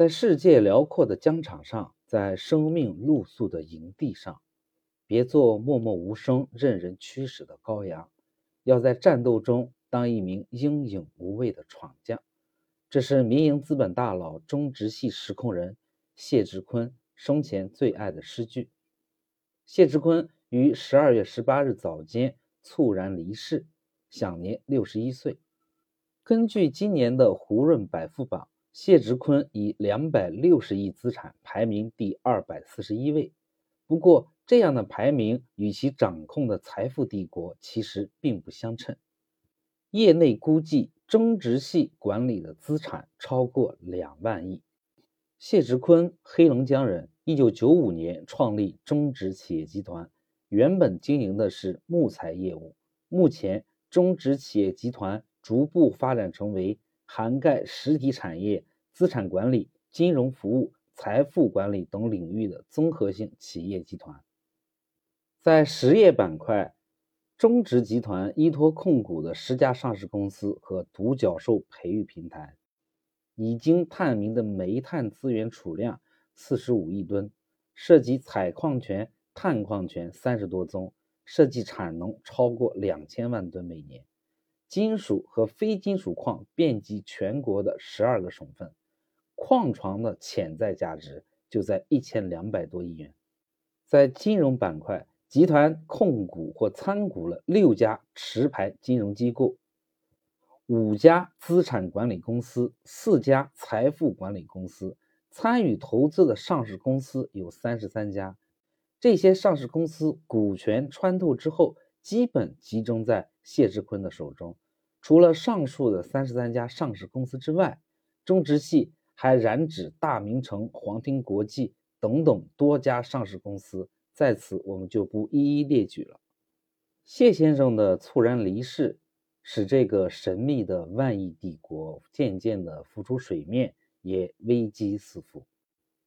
在世界辽阔的疆场上，在生命露宿的营地上，别做默默无声、任人驱使的羔羊，要在战斗中当一名英勇无畏的闯将。这是民营资本大佬、中直系实控人谢志坤生前最爱的诗句。谢志坤于十二月十八日早间猝然离世，享年六十一岁。根据今年的胡润百富榜。谢直坤以两百六十亿资产排名第二百四十一位。不过，这样的排名与其掌控的财富帝国其实并不相称。业内估计，中植系管理的资产超过两万亿。谢直坤，黑龙江人，一九九五年创立中植企业集团，原本经营的是木材业务。目前，中植企业集团逐步发展成为。涵盖实体产业、资产管理、金融服务、财富管理等领域的综合性企业集团。在实业板块，中植集团依托控股的十家上市公司和独角兽培育平台，已经探明的煤炭资源储量四十五亿吨，涉及采矿权、探矿权三十多宗，涉及产能超过两千万吨每年。金属和非金属矿遍及全国的十二个省份，矿床的潜在价值就在一千两百多亿元。在金融板块，集团控股或参股了六家持牌金融机构、五家资产管理公司、四家财富管理公司，参与投资的上市公司有三十三家。这些上市公司股权穿透之后，基本集中在谢志坤的手中。除了上述的三十三家上市公司之外，中植系还染指大明城、皇庭国际等等多家上市公司，在此我们就不一一列举了。谢先生的猝然离世，使这个神秘的万亿帝国渐渐地浮出水面，也危机四伏。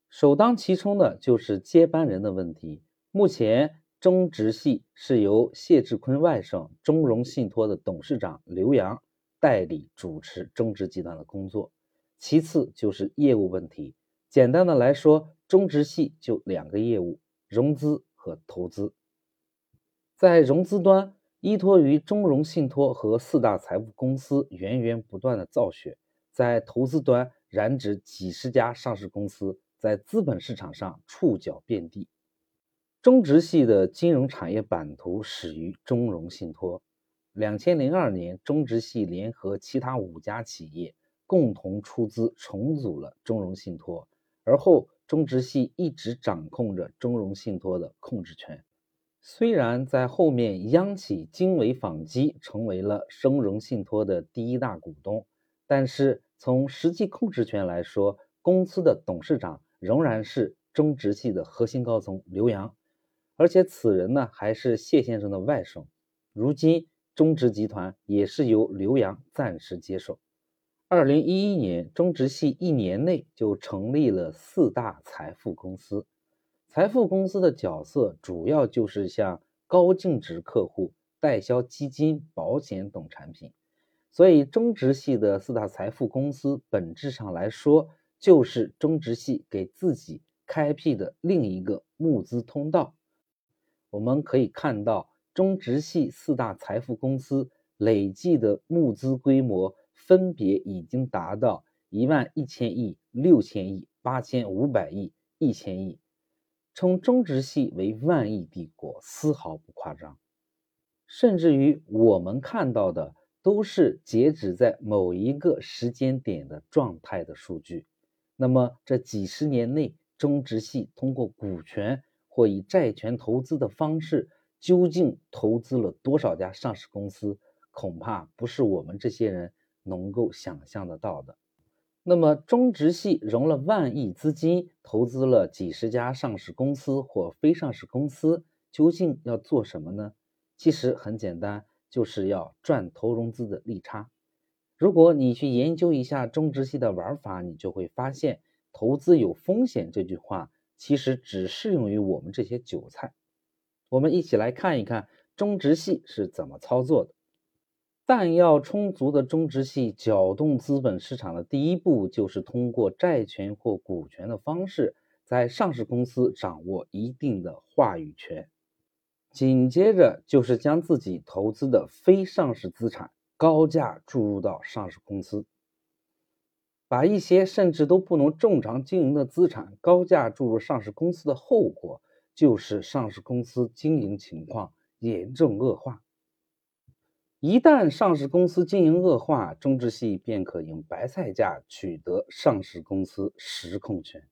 首当其冲的就是接班人的问题。目前。中植系是由谢志坤外甥中融信托的董事长刘洋代理主持中植集团的工作。其次就是业务问题。简单的来说，中植系就两个业务：融资和投资。在融资端，依托于中融信托和四大财富公司源源不断的造血；在投资端，染指几十家上市公司，在资本市场上触角遍地。中植系的金融产业版图始于中融信托。两千零二年，中植系联合其他五家企业共同出资重组了中融信托，而后中植系一直掌控着中融信托的控制权。虽然在后面央企经纬纺机成为了中融信托的第一大股东，但是从实际控制权来说，公司的董事长仍然是中植系的核心高层刘洋。而且此人呢，还是谢先生的外甥。如今中植集团也是由刘洋暂时接手。二零一一年，中植系一年内就成立了四大财富公司。财富公司的角色主要就是向高净值客户代销基金、保险等产品。所以，中植系的四大财富公司本质上来说，就是中植系给自己开辟的另一个募资通道。我们可以看到，中植系四大财富公司累计的募资规模分别已经达到一万一千亿、六千亿、八千五百亿、一千亿，称中植系为万亿帝国丝毫不夸张。甚至于我们看到的都是截止在某一个时间点的状态的数据。那么这几十年内，中植系通过股权。或以债权投资的方式，究竟投资了多少家上市公司？恐怕不是我们这些人能够想象得到的。那么，中植系融了万亿资金，投资了几十家上市公司或非上市公司，究竟要做什么呢？其实很简单，就是要赚投融资的利差。如果你去研究一下中植系的玩法，你就会发现“投资有风险”这句话。其实只适用于我们这些韭菜。我们一起来看一看中植系是怎么操作的。弹药充足的中植系搅动资本市场的第一步，就是通过债权或股权的方式，在上市公司掌握一定的话语权。紧接着就是将自己投资的非上市资产高价注入到上市公司，把一些甚至都不能正常经营的资产高价注入上市公司的后果，就是上市公司经营情况严重恶化。一旦上市公司经营恶化，中植系便可用白菜价取得上市公司实控权。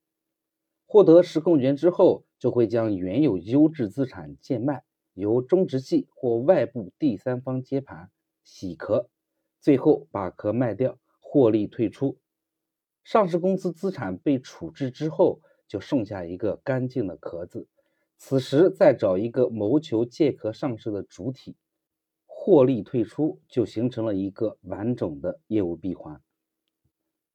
获得实控权之后，就会将原有优质资产贱卖，由中植系或外部第三方接盘洗壳，最后把壳卖掉，获利退出。上市公司资产被处置之后，就剩下一个干净的壳子。此时再找一个谋求借壳上市的主体。获利退出就形成了一个完整的业务闭环。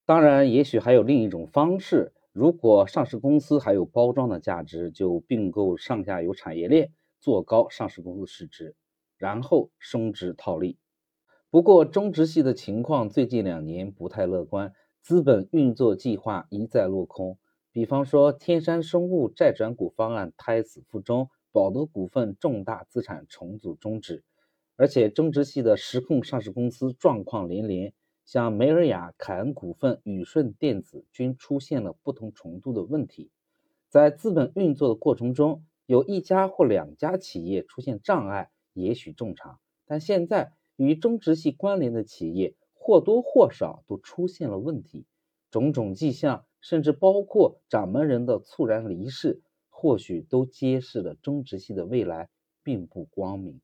当然，也许还有另一种方式：如果上市公司还有包装的价值，就并购上下游产业链，做高上市公司市值，然后升值套利。不过，中植系的情况最近两年不太乐观，资本运作计划一再落空。比方说，天山生物债转股方案胎死腹中，宝德股份重大资产重组终止。而且中植系的实控上市公司状况连连，像梅尔雅、凯恩股份、宇顺电子均出现了不同程度的问题。在资本运作的过程中，有一家或两家企业出现障碍，也许正常。但现在与中植系关联的企业或多或少都出现了问题，种种迹象，甚至包括掌门人的猝然离世，或许都揭示了中植系的未来并不光明。